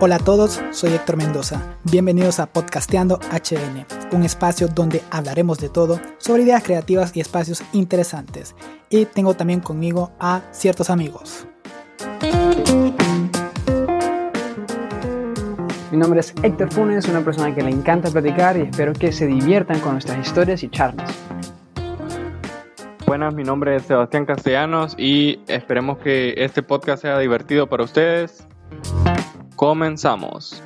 Hola a todos, soy Héctor Mendoza. Bienvenidos a Podcasteando HN, un espacio donde hablaremos de todo sobre ideas creativas y espacios interesantes. Y tengo también conmigo a ciertos amigos. Mi nombre es Héctor Funes, una persona que le encanta platicar y espero que se diviertan con nuestras historias y charlas. Buenas, mi nombre es Sebastián Castellanos y esperemos que este podcast sea divertido para ustedes. Comenzamos.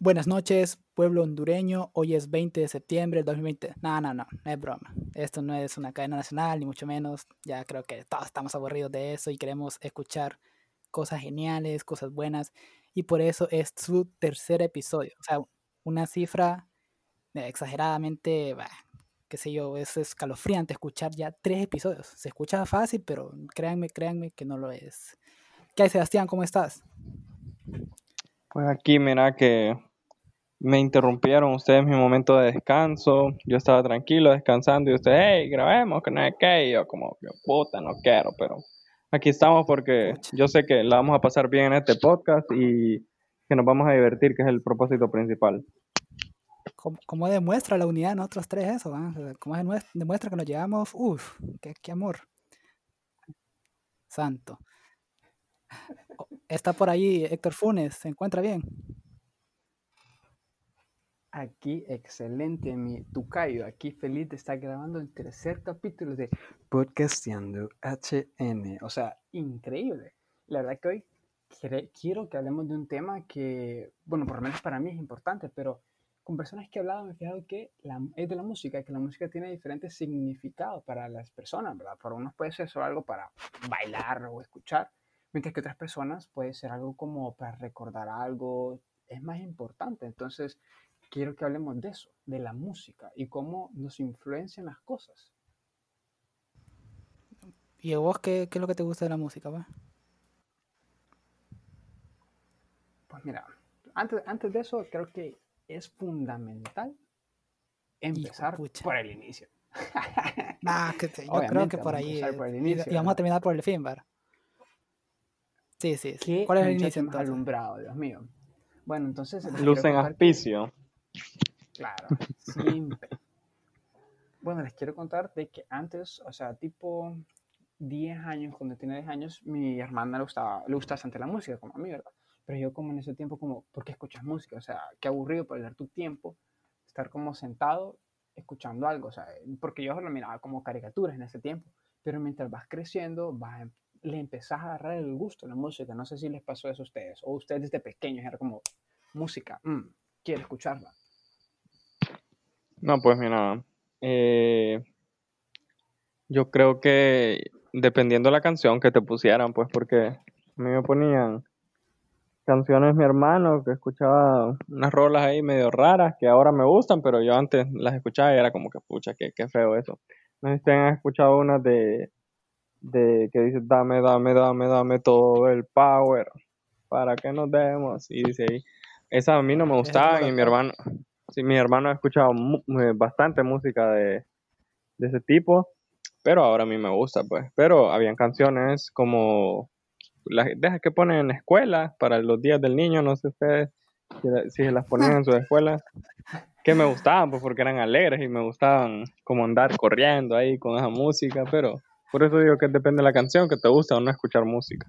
Buenas noches, pueblo hondureño. Hoy es 20 de septiembre del 2020. No, no, no, no es broma. Esto no es una cadena nacional, ni mucho menos. Ya creo que todos estamos aburridos de eso y queremos escuchar cosas geniales, cosas buenas. Y por eso es su tercer episodio. O sea, una cifra exageradamente, qué sé yo, es escalofriante escuchar ya tres episodios. Se escucha fácil, pero créanme, créanme que no lo es. ¿Qué hay, Sebastián? ¿Cómo estás? Pues aquí, mira que me interrumpieron ustedes mi momento de descanso. Yo estaba tranquilo descansando y ustedes, hey, grabemos, que no es que yo como, puta, no quiero, pero aquí estamos porque yo sé que la vamos a pasar bien en este podcast y que nos vamos a divertir, que es el propósito principal. ¿Cómo, demuestra la unidad nosotros tres eso? ¿Cómo demuestra que nos llevamos? Uf, qué, amor. Santo. Está por ahí Héctor Funes, ¿se encuentra bien? Aquí, excelente, mi Tucayo. Aquí feliz de estar grabando el tercer capítulo de Podcasteando HN. O sea, increíble. La verdad que hoy quiero que hablemos de un tema que, bueno, por lo menos para mí es importante, pero con personas que he hablado me he fijado que es de la música, que la música tiene diferentes significados para las personas, ¿verdad? Para unos puede ser solo algo para bailar o escuchar, mientras que otras personas puede ser algo como para recordar algo, es más importante. Entonces, quiero que hablemos de eso, de la música y cómo nos influencian las cosas. ¿Y a vos qué, qué, es lo que te gusta de la música, va? Pues mira, antes, antes de eso, creo que es fundamental empezar por el inicio. nah, que yo creo que por ahí. y, vamos a terminar por el fin, ¿verdad? Sí, sí. ¿Cuál es el inicio entonces? alumbrado, Dios mío. Bueno, entonces. Luz en auspicio. Claro, siempre. bueno, les quiero contar de que antes, o sea, tipo 10 años, cuando tenía 10 años, mi hermana le gustaba, le gustaba bastante la música, como a mí, ¿verdad? Pero yo como en ese tiempo, como, ¿por qué escuchas música? O sea, qué aburrido perder tu tiempo, estar como sentado escuchando algo, o sea, porque yo lo miraba como caricaturas en ese tiempo, pero mientras vas creciendo, vas, le empezás a agarrar el gusto a la música, no sé si les pasó eso a ustedes, o ustedes desde pequeños era como, música, mm, quiero escucharla. No, pues mira, eh, yo creo que dependiendo de la canción que te pusieran, pues porque a mí me ponían canciones mi hermano que escuchaba unas rolas ahí medio raras que ahora me gustan, pero yo antes las escuchaba y era como que pucha, qué, qué feo eso. No sé si han escuchado unas de, de que dice dame, dame, dame, dame todo el power para que nos demos. Y dice ahí, esas a mí no me gustaban y mi hermano, sí, mi hermano ha escuchado bastante música de, de ese tipo, pero ahora a mí me gusta, pues. Pero habían canciones como las dejas que ponen en la escuela para los días del niño, no sé ustedes si, se las ponían en su escuela, que me gustaban, pues porque eran alegres y me gustaban como andar corriendo ahí con esa música, pero por eso digo que depende de la canción, que te gusta o no escuchar música.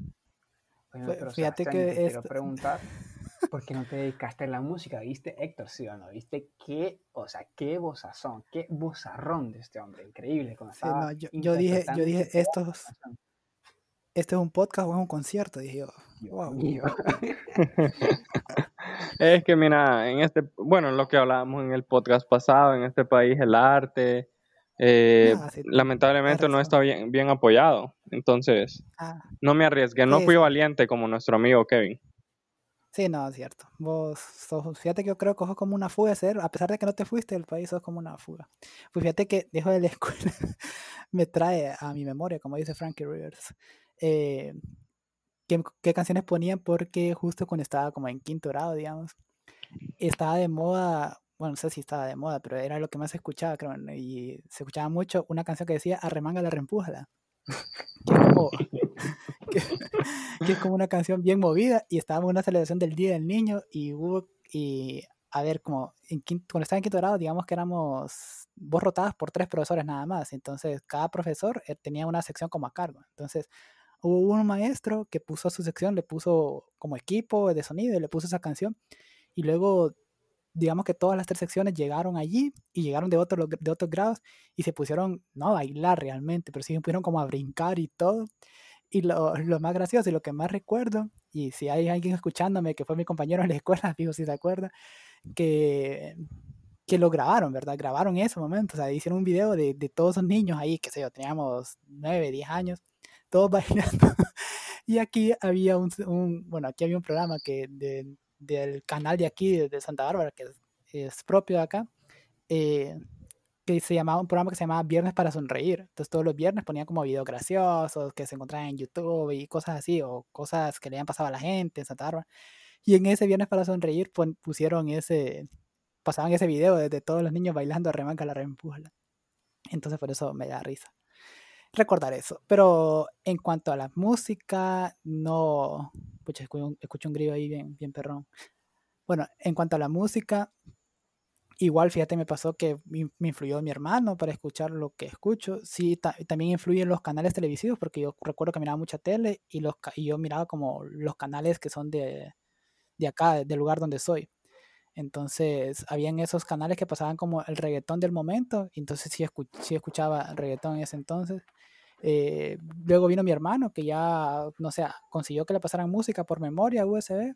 Fíjate que quiero preguntar, ¿por qué no te dedicaste a la música? ¿Viste Héctor, sí o no? ¿Viste qué, o sea, qué vozazón, qué vozarrón de este hombre? Increíble. yo, dije, yo dije, estos, ¿este es un podcast o es un concierto? Dije yo, wow. es que mira, en este, bueno, lo que hablábamos en el podcast pasado, en este país el arte, eh, lamentablemente no está bien, bien apoyado. Entonces, ah. no me arriesgué, no fui valiente como nuestro amigo Kevin. Sí, no, es cierto. Vos sos, fíjate que yo creo que sos como una fuga ser, a pesar de que no te fuiste del país, sos como una fuga. Pues fíjate que dejo de la escuela me trae a mi memoria, como dice Frankie Rivers, eh, qué, canciones ponían porque justo cuando estaba como en quinto grado, digamos, estaba de moda bueno, no sé si estaba de moda, pero era lo que más se escuchaba, creo, y se escuchaba mucho una canción que decía Arremanga la reempújala. Que es, como, que, es como una canción bien movida y estábamos en una celebración del Día del Niño y hubo, y a ver, como en cuando estaba en quinto grado, digamos que éramos vos rotadas por tres profesores nada más, entonces cada profesor eh, tenía una sección como a cargo, entonces hubo un maestro que puso a su sección, le puso como equipo de sonido le puso esa canción y luego digamos que todas las tres secciones llegaron allí y llegaron de, otros de otros grados y se pusieron, no a bailar realmente, pero sí se pusieron como a brincar y todo. Y lo, lo, más gracioso y lo que más recuerdo, y si hay alguien escuchándome que fue mi compañero en la escuela, digo si se acuerda, que, que lo grabaron, ¿verdad? Grabaron ese momento, o sea, hicieron un video de, de todos esos niños ahí, que sé yo, teníamos 9, 10 años, todos bailando. y aquí había un, un, bueno, aquí había un programa que de, del canal de aquí, de Santa Bárbara, que es, propio de acá, eh, que se llamaba un programa que se llamaba Viernes para Sonreír. Entonces todos los viernes ponían como videos graciosos que se encontraban en YouTube y cosas así, o cosas que le habían pasado a la gente en Santa Bárbara. Y en ese Viernes para Sonreír pusieron ese, pasaban ese video de, todos los niños bailando a remanca la reempújala. Entonces por eso me da risa recordar eso. Pero en cuanto a la música, no. Pucha, escucho un, grillo ahí bien, bien perrón. Bueno, en cuanto a la música, igual fíjate, me pasó que me influyó mi hermano para escuchar lo que escucho. Sí, también influyen los canales televisivos, porque yo recuerdo que miraba mucha tele y, los, y yo miraba como los canales que son de, de acá, del lugar donde soy. Entonces, habían esos canales que pasaban como el reggaetón del momento, entonces sí, sí escuchaba reggaetón en ese entonces. Eh, luego vino mi hermano, que ya, no sé, consiguió que le pasaran música por memoria USB,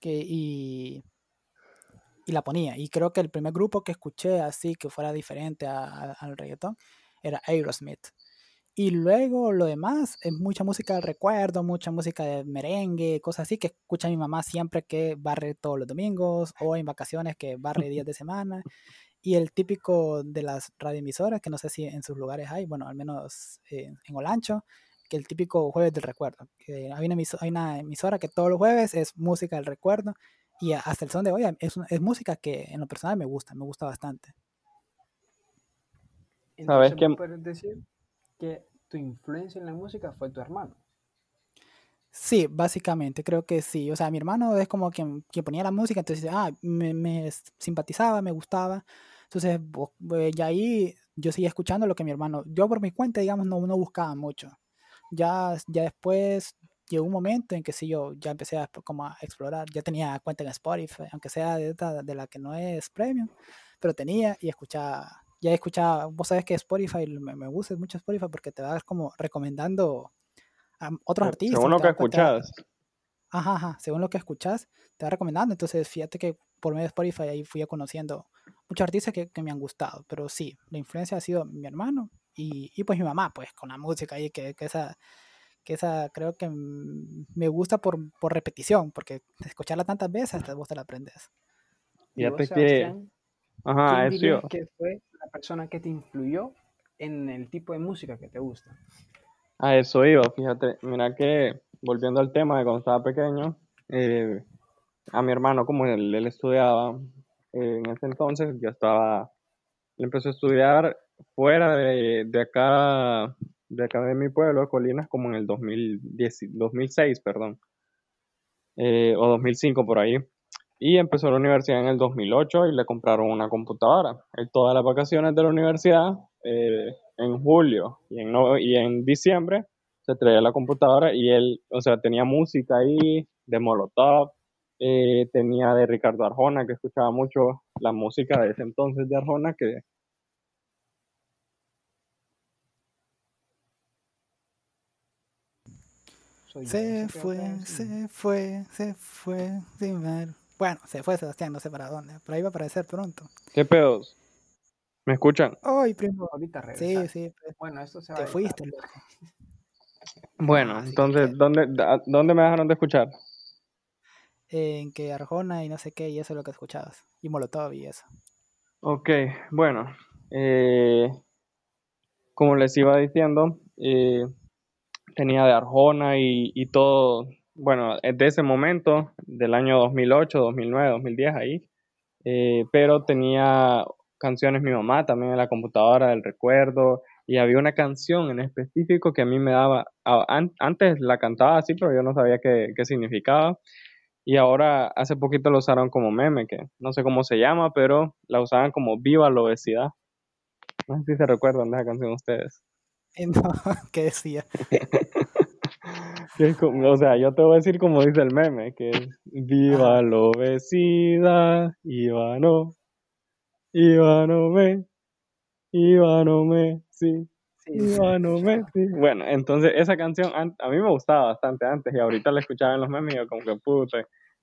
que, y, y la ponía. Y creo que el primer grupo que escuché así, que fuera diferente al reggaetón, era Aerosmith. Y luego lo demás es mucha música del recuerdo, mucha música de merengue, cosas así que escucha mi mamá siempre que barre todos los domingos o en vacaciones que barre días de semana. Y el típico de las radioemisoras, que no sé si en sus lugares hay, bueno, al menos en Olancho, que el típico jueves del recuerdo. Que hay, una emisora, hay una emisora que todos los jueves es música del recuerdo y hasta el son de hoy es, es música que en lo personal me gusta, me gusta bastante. ¿Sabes qué? puedes decir que tu influencia en la música fue tu hermano. Sí, básicamente, creo que sí. O sea, mi hermano es como quien, quien ponía la música, entonces ah, me, me, simpatizaba, me gustaba. Entonces, ya ahí yo seguía escuchando lo que mi hermano, yo por mi cuenta, digamos, no, no buscaba mucho. Ya, ya después llegó un momento en que sí, yo ya empecé a, como a explorar, ya tenía cuenta en Spotify, aunque sea de, de la que no es premium, pero tenía y escuchaba ya he escuchado, vos sabes que Spotify, me, gusta mucho Spotify porque te va como recomendando a otros artistas. Según lo que escuchas. Ajá, ajá, según lo que escuchas, te va recomendando. Entonces, fíjate que por medio de Spotify ahí fui conociendo muchos artistas que, me han gustado. Pero sí, la influencia ha sido mi hermano y, y pues mi mamá, pues con la música ahí, que, que esa que esa creo que me gusta por, por repetición, porque escucharla tantas veces hasta vos te la aprendes. Fíjate que... Ajá, eso. que fue la persona que te influyó en el tipo de música que te gusta? A eso iba, fíjate, mira que volviendo al tema de cuando estaba pequeño, eh, a mi hermano, como él, estudiaba eh, en ese entonces, yo estaba, él empezó a estudiar fuera de, de, acá, de acá de mi pueblo, de Colinas, como en el 2010, 2006, perdón, eh, o 2005 por ahí. Y empezó la universidad en el 2008 y le compraron una computadora. Él todas las vacaciones de la universidad, eh, en julio y en, y en diciembre, se traía la computadora y él, o sea, tenía música ahí de Molotov, eh, tenía de Ricardo Arjona, que escuchaba mucho la música de ese entonces de Arjona, que se fue, se fue, se fue, sin ver. Bueno, se fue Sebastián, no sé para dónde, pero ahí va a aparecer pronto. ¿Qué pedos? ¿Me escuchan? Ay, primo. Ahorita Sí, sí. Pues. Bueno, esto se va Te fuiste. Bueno, entonces, ¿dónde, ¿dónde me dejaron de escuchar? En que Arjona y no sé qué, y eso es lo que escuchabas. Y Molotov y eso. Ok, bueno. Eh, como les iba diciendo, eh, tenía de Arjona y, y todo bueno, de ese momento, del año 2008, 2009, 2010, ahí, eh, pero tenía canciones mi mamá también en la computadora del recuerdo y había una canción en específico que a mí me daba, antes la cantaba así, pero yo no sabía qué, qué significaba y ahora hace poquito lo usaron como meme, que no sé cómo se llama, pero la usaban como viva la obesidad. No sé si se recuerdan de esa canción ustedes. No, ¿qué decía? o sea, yo te voy a decir como dice el meme, que es viva la obesidad, Ivano, Ivano me, Ivano me, sí, Ivano me, sí. Bueno, entonces esa canción a mí me gustaba bastante antes y ahorita la escuchaba en los memes y yo como que puta,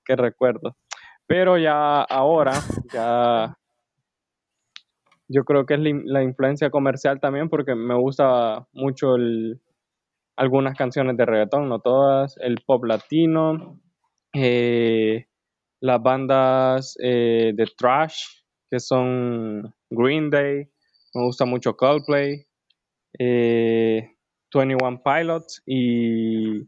qué recuerdo. Pero ya ahora, ya yo creo que es la influencia comercial también porque me gusta mucho el, algunas canciones de reggaetón, no todas, el pop latino, eh, las bandas eh, de trash, que son Green Day, me gusta mucho Coldplay, 21 eh, Pilots y,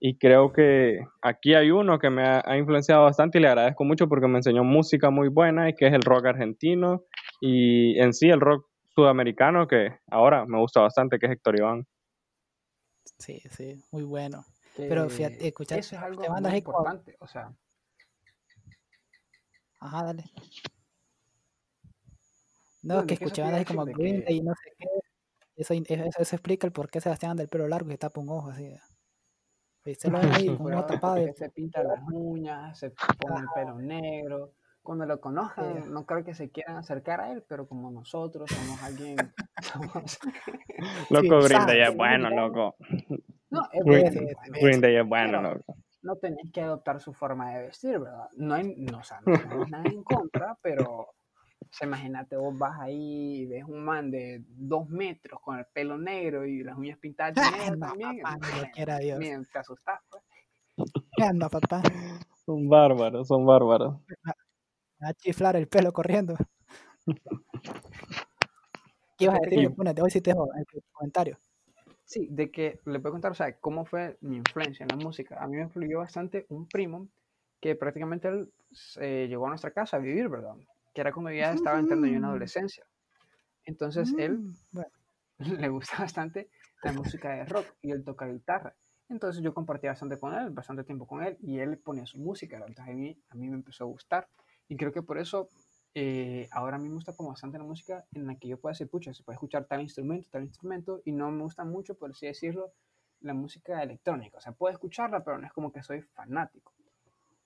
y, creo que aquí hay uno que me ha, influenciado bastante y le agradezco mucho porque me enseñó música muy buena y que es el rock argentino y en sí el rock sudamericano que ahora me gusta bastante, que es Héctor Iván. Sí, sí, muy bueno. Pero fíjate, escuchar eso es algo muy importante, o sea. Ajá, dale. No, que escuché bandas como Green Day y no sé qué. Eso, eso, explica el por qué Sebastián anda el pelo largo y está un ojo así. ¿Viste? Lo ahí con un ojo tapado. Se pinta las uñas, se pone el pelo negro cuando lo conozcan, no creo que se quieran acercar a él, pero como nosotros somos alguien. loco, Green Day es bueno, loco. No, es Green, Day es bueno, loco. No tenéis que adoptar su forma de vestir, ¿verdad? No, hay, no, o sea, no tenemos nada en contra, pero imagínate, vos vas ahí y ves un man de dos metros con el pelo negro y las uñas pintadas de negro también. Papá, Dios. te asustás, pues. ¿Qué anda, papá? Son bárbaros, son bárbaros a chiflar el pelo corriendo. ¿Qué ibas a decir? Sí te dejo el comentario. Sí, de que le puedo contar, o sea, cómo fue mi influencia en la música. A mí me influyó bastante un primo que prácticamente él llegó a nuestra casa a vivir, ¿verdad? Que era como ya estaba entrando yo en adolescencia. Entonces él bueno, le gusta bastante la música de rock y él toca guitarra. Entonces yo compartía bastante con él, bastante tiempo con él y él ponía su música. Entonces a mí, a mí me empezó a gustar. Y creo que por eso eh, ahora a mí me gusta como bastante la música en la que yo pueda decir, pucha, se puede escuchar tal instrumento, tal instrumento, y no me gusta mucho, por así decirlo, la música electrónica. O sea, puedo escucharla, pero no es como que soy fanático.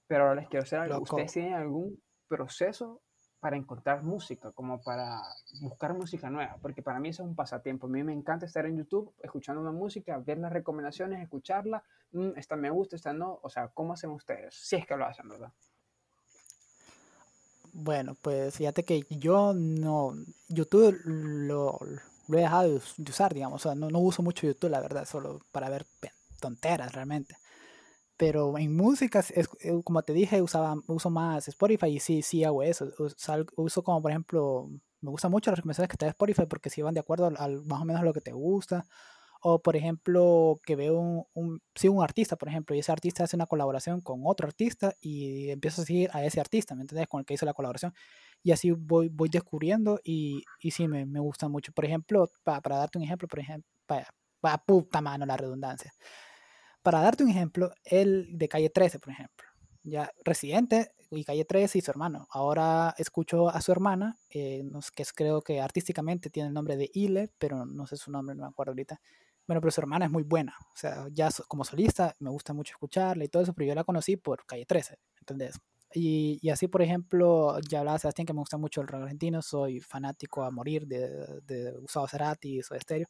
Pero ahora les quiero hacer algo. ¿Ustedes tienen algún proceso para encontrar música, como para buscar música nueva? Porque para mí eso es un pasatiempo. A mí me encanta estar en YouTube escuchando una música, ver las recomendaciones, escucharla. Mm, esta me gusta, esta no. O sea, ¿cómo hacen ustedes? Si es que lo hacen, ¿verdad? Bueno, pues fíjate que yo no, YouTube lo, lo he dejado de usar, digamos, o sea, no, no uso mucho YouTube, la verdad, solo para ver tonteras realmente. Pero en música, es, eh, como te dije, usaba, uso más Spotify y sí, sí hago eso. Uso, como, por ejemplo, me gusta mucho las recomendaciones que te da Spotify porque si van de acuerdo al, más o menos lo que te gusta. O, por ejemplo, que veo un, un, un artista, por ejemplo, y ese artista hace una colaboración con otro artista y empiezo a seguir a ese artista, ¿me entiendes? Con el que hizo la colaboración. Y así voy, voy descubriendo y, y sí, me, me gusta mucho. Por ejemplo, para darte un ejemplo, por ejemplo, para, para puta mano la redundancia. Para darte un ejemplo, el de Calle 13, por ejemplo. Ya residente y Calle 13 y su hermano. Ahora escucho a su hermana, eh, que es, creo que artísticamente tiene el nombre de Ile, pero no sé su nombre, no me acuerdo ahorita. Bueno, pero su hermana es muy buena. O sea, ya como solista me gusta mucho escucharla y todo eso, pero yo la conocí por Calle 13, ¿entendés? Y, y así, por ejemplo, ya hablaba Sebastián que me gusta mucho el rock argentino, soy fanático a morir de, de Gustavo Cerati y su estéreo.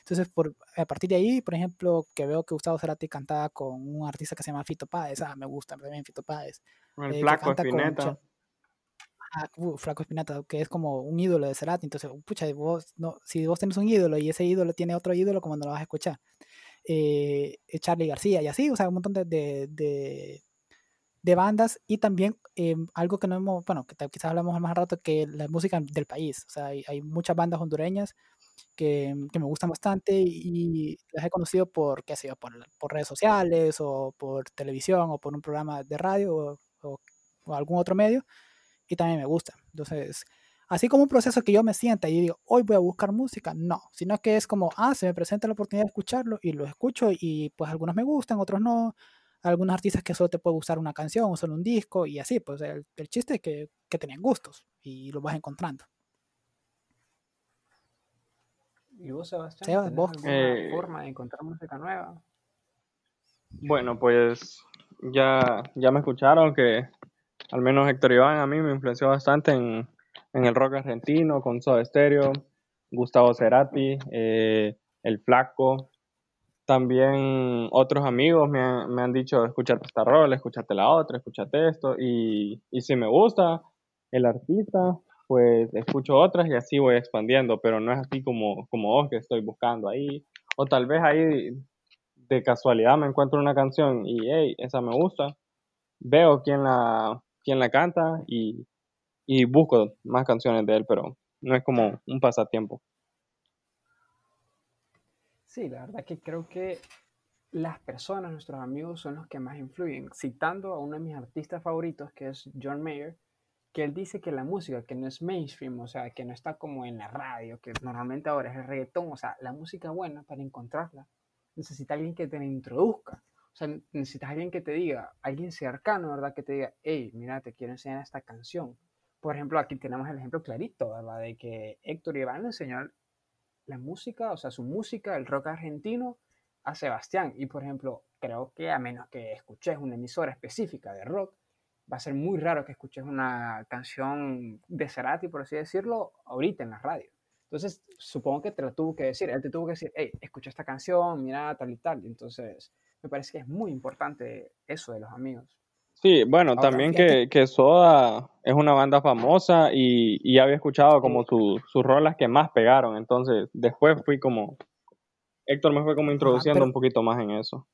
Entonces, por, a partir de ahí, por ejemplo, que veo que Gustavo Cerati cantaba con un artista que se llama Fito Páez, ah, me gusta también Fito Páez. El eh, Flaco Espineta. Uh, Flaco Espinata, que es como un ídolo de Cerati. Entonces, pucha, vos, no, si vos tenés un ídolo y ese ídolo tiene otro ídolo, como no lo vas a escuchar? Eh, Charlie García y así, o sea, un montón de, de, de, bandas y también eh, algo que no hemos, bueno, que quizás hablamos más rato, que la música del país. O sea, hay, hay muchas bandas hondureñas que, que, me gustan bastante y las he conocido por, qué sé yo, por, por redes sociales o por televisión o por un programa de radio o, o algún otro medio y también me gusta. Entonces, así como un proceso que yo me sienta y digo, hoy voy a buscar música, no, sino que es como, ah, se me presenta la oportunidad de escucharlo y lo escucho y pues algunos me gustan, otros no. Algunos artistas que solo te puede gustar una canción o solo un disco y así, pues el, el chiste es que, que tenían gustos y los vas encontrando. ¿Y vos, Sebastián? Sebas, ¿tenés vos. alguna Eh, forma de encontrar música nueva? Bueno, pues ya, ya me escucharon que al menos Héctor Iván a mí me influenció bastante en, el rock argentino, con Soda Stereo, Gustavo Cerati, eh, El Flaco. También otros amigos me han, me han dicho, escúchate esta rola, escúchate la otra, escúchate esto. Y, y si me gusta el artista, pues escucho otras y así voy expandiendo, pero no es así como, como vos que estoy buscando ahí. O tal vez ahí de casualidad me encuentro una canción y hey, esa me gusta, veo quién la, quién la canta y, y busco más canciones de él, pero no es como un pasatiempo. Sí, la verdad que creo que las personas, nuestros amigos, son los que más influyen. Citando a uno de mis artistas favoritos, que es John Mayer, que él dice que la música que no es mainstream, o sea, que no está como en la radio, que normalmente ahora es el reggaetón, o sea, la música buena para encontrarla, necesita alguien que te la introduzca. O sea, necesitas alguien que te diga, alguien cercano, ¿verdad? Que te diga, hey, mira, te quiero enseñar esta canción. Por ejemplo, aquí tenemos el ejemplo clarito, ¿verdad? De que Héctor Iván le enseñó la música, o sea, su música, el rock argentino, a Sebastián. Y por ejemplo, creo que a menos que escuches una emisora específica de rock, va a ser muy raro que escuches una canción de Cerati, por así decirlo, ahorita en la radio. Entonces, supongo que te lo tuvo que decir. Él te tuvo que decir, hey, escucha esta canción, mira tal y tal. Entonces, me parece que es muy importante eso de los amigos. Sí, bueno, Ahora, también que, que Soda es una banda famosa y, y había escuchado como su- sus rolas que más pegaron, entonces después fui como, Héctor me fue como introduciendo pero- un poquito más en eso.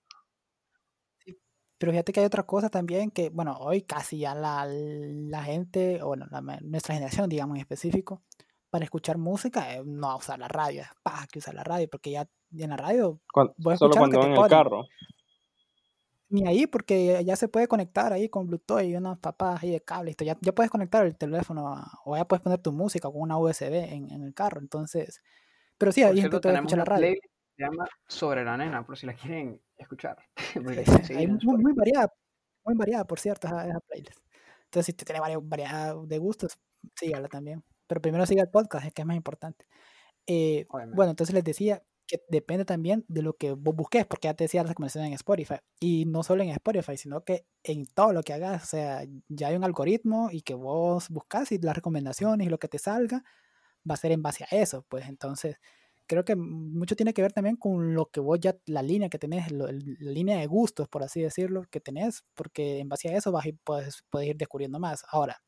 Pero fíjate que hay otra cosa también que, bueno, hoy casi ya la, la gente, o bueno, la nuestra generación, digamos en específico, para escuchar música eh, no va a usar la radio, es paja que usar la radio, porque ya en la radio solo cuando van en el carro. Ni ahí, porque ya se puede conectar ahí con Bluetooth y unas papas ahí de cable, ya, ya puedes conectar el teléfono a- o ya puedes poner tu música con una USB en, en el carro, entonces, pero sí, hay gente cierto, que todavía tenemos escucha la radio. se llama Sobre la Nena, por si la quieren escuchar. Sí, hay muy, muy variada, muy variada, por cierto, esa, esa playlist. Entonces, si te tiene variedad de gustos, sígala también. Pero primero siga el podcast, es que es más importante. Eh, bueno, entonces les decía que depende también de lo que vos busques, porque ya te decía las recomendaciones en Spotify. Y no solo en Spotify, sino que en todo lo que hagas, o sea, ya hay un algoritmo y que vos buscas y las recomendaciones y lo que te salga va a ser en base a eso. Pues entonces, creo que mucho tiene que ver también con lo que vos ya, la línea que tenés, lo- la línea de gustos, por así decirlo, que tenés, porque en base a eso vas ir- puedes, puedes ir descubriendo más. Ahora,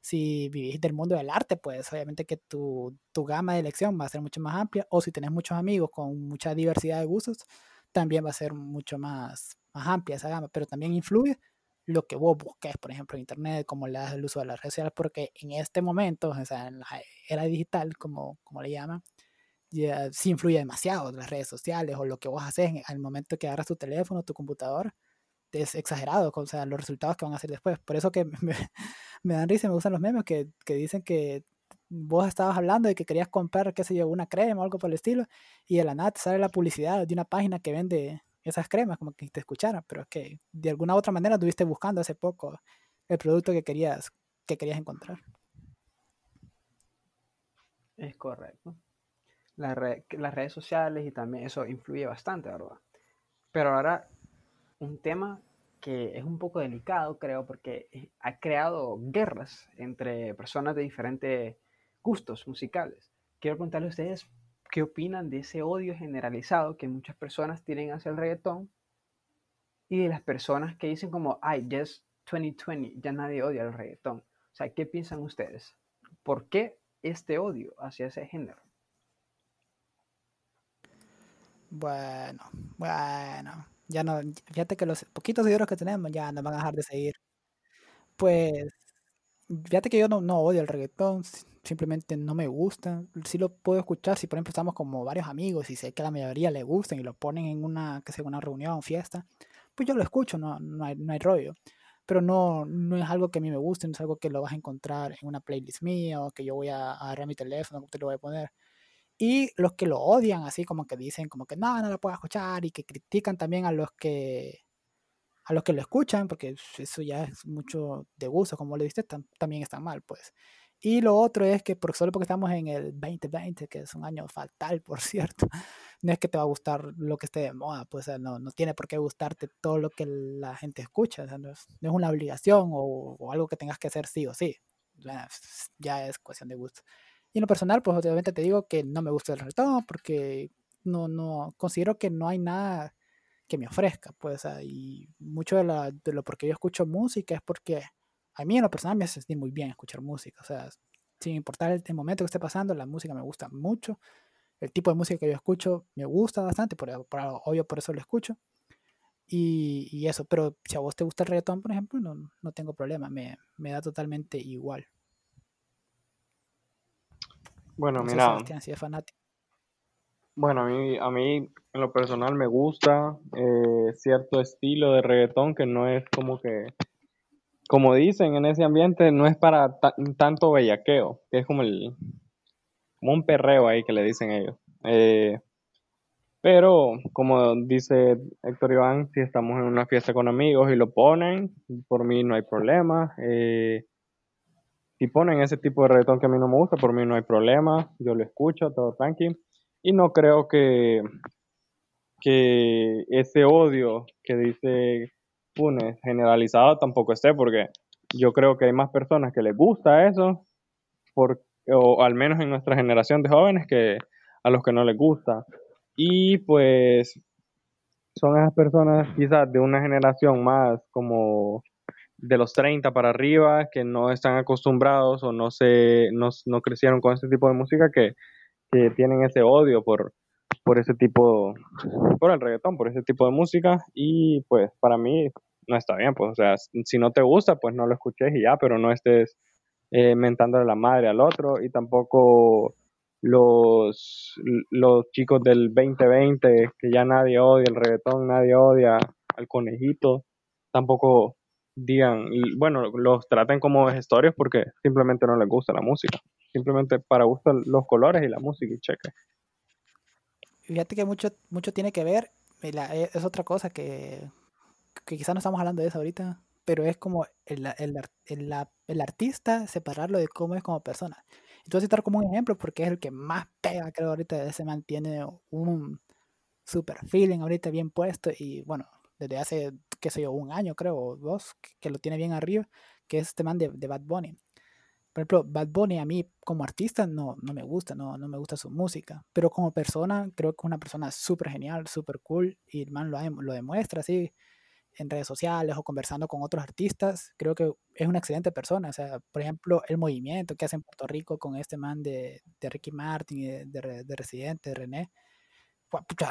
si vivís del mundo del arte, pues obviamente que tu, tu gama de elección va a ser mucho más amplia, o si tenés muchos amigos con mucha diversidad de gustos, también va a ser mucho más, más amplia esa gama, pero también influye lo que vos busques, por ejemplo, en internet, cómo le das el uso de las redes sociales, porque en este momento, o sea, en la era digital, como, como le llaman, ya sí influye demasiado las redes sociales o lo que vos haces al momento que agarras tu teléfono, tu computador, es exagerado, o sea, los resultados que van a hacer después. Por eso que me, dan risa y me gustan los memes que, que dicen que vos estabas hablando de que querías comprar, qué sé yo, una crema o algo por el estilo, y de la nada te sale la publicidad de una página que vende esas cremas, como que te escucharan, pero es que de alguna u otra manera estuviste buscando hace poco el producto que querías, que querías encontrar. Es correcto. Las redes sociales y también eso influye bastante, ¿verdad? Pero ahora, un tema que es un poco delicado, creo, porque eh, ha creado guerras entre personas de diferentes gustos musicales. Quiero preguntarle a ustedes qué opinan de ese odio generalizado que muchas personas tienen hacia el reggaetón y de las personas que dicen como, ay, ya es 2020, ya nadie odia el reggaetón. O sea, ¿qué piensan ustedes? ¿Por qué este odio hacia ese género? Bueno, bueno, ya no, fíjate que los poquitos seguidores que tenemos ya nos van a dejar de seguir. Pues, fíjate que yo no, no odio el reggaetón, si- simplemente no me gusta. Sí lo puedo escuchar si por ejemplo estamos como varios amigos y sé que a la mayoría le gustan y lo ponen en una, que sea, una reunión, fiesta, pues yo lo escucho, no, no hay, no hay rollo. pero no, no es algo que a mí me guste, no es algo que lo vas a encontrar en una playlist mía o que yo voy a agarrar mi teléfono, te lo voy a poner. Y los que lo odian, así como que dicen como que no, no lo puedo escuchar y que critican también a los que a los que lo escuchan, porque eso ya es mucho de gusto, como le diste, también está mal, pues. Y lo otro es que por, solo porque estamos en el 2020, que es un año fatal, por cierto, no es que te va a gustar lo que esté de moda, pues no, no tiene por qué gustarte todo lo que la gente escucha, no, es, una obligación o, o, algo que tengas que hacer sí o sí, ya es cuestión de gusto. Y en lo personal, pues obviamente te digo que no me gusta el reggaetón porque no, no, considero que no hay nada que me ofrezca, pues, y mucho de, la, de lo porque yo escucho música es porque a mí en lo personal me hace sentir muy bien escuchar música, o sea, sin importar el, momento que esté pasando, la música me gusta mucho, el tipo de música que yo escucho me gusta bastante, por, obvio por eso lo escucho, y, y, eso, pero si a vos te gusta el reggaetón, por ejemplo, no, no tengo problema, me, me da totalmente igual. Bueno, mira. Bueno, a mí, a mí en lo personal me gusta eh, cierto estilo de reggaetón que no es como que, como dicen en ese ambiente, no es para tanto bellaqueo, que es como el, como un perreo ahí que le dicen ellos. Eh, pero, como dice Héctor Iván, si estamos en una fiesta con amigos y lo ponen, por mí no hay problema. Eh, si ponen ese tipo de reggaetón que a mí no me gusta, por mí no hay problema, yo lo escucho, todo tranqui. Y no creo que, que ese odio que dice Funes generalizado tampoco esté, porque yo creo que hay más personas que les gusta eso, por, o al menos en nuestra generación de jóvenes, que a los que no les gusta. Y pues son esas personas quizás de una generación más como de los 30 para arriba que no están acostumbrados o no se no, no crecieron con este tipo de música que, que, tienen ese odio por, por ese tipo por el reggaetón, por ese tipo de música. Y pues para mí no está bien, pues o sea, si no te gusta, pues no lo escuches y ya, pero no estés eh, mentándole la madre al otro. Y tampoco los, los chicos del 2020 que ya nadie odia el reggaetón, nadie odia al conejito, tampoco digan, bueno, los traten como gestorios porque simplemente no les gusta la música. Simplemente para gustar los colores y la música y cheque. Fíjate que mucho, mucho tiene que ver, e, es otra cosa que, que quizás no estamos hablando de eso ahorita, pero es como el, el, el, el, artista separarlo de cómo es como persona. Entonces citar como un ejemplo porque es el que más pega, creo, ahorita se mantiene un super feeling ahorita bien puesto y bueno, desde hace, qué sé yo, un año creo, o dos, que, lo tiene bien arriba, que es este man de, Bad Bunny. Por ejemplo, Bad Bunny a mí como artista no, no me gusta, no, no me gusta su música, pero como persona creo que es una persona súper genial, súper cool, y el man lo, lo demuestra así en redes sociales o conversando con otros artistas, creo que es una excelente persona. O sea, por ejemplo, el movimiento que hace en Puerto Rico con este man de, de Ricky Martin y de, de, de Residente, de René,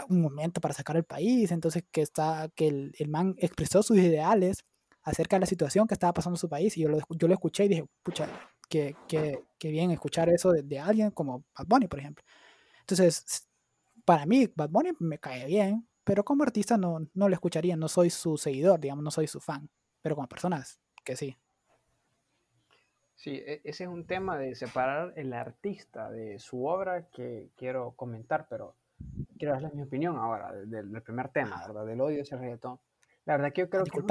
un momento para sacar el país, entonces que, está, que el, el, man expresó sus ideales acerca de la situación que estaba pasando en su país y yo lo, yo lo escuché y dije, pucha, que, que, que bien escuchar eso de, de, alguien como Bad Bunny, por ejemplo. Entonces, para mí, Bad Bunny me cae bien, pero como artista no, no lo escucharía, no soy su seguidor, digamos, no soy su fan, pero como personas, que sí. Sí, e, ese es un tema de separar el artista de su obra que quiero comentar, pero quiero darles mi opinión ahora del, primer tema, ¿verdad? Del odio hacia el reggaetón. La verdad que yo creo que...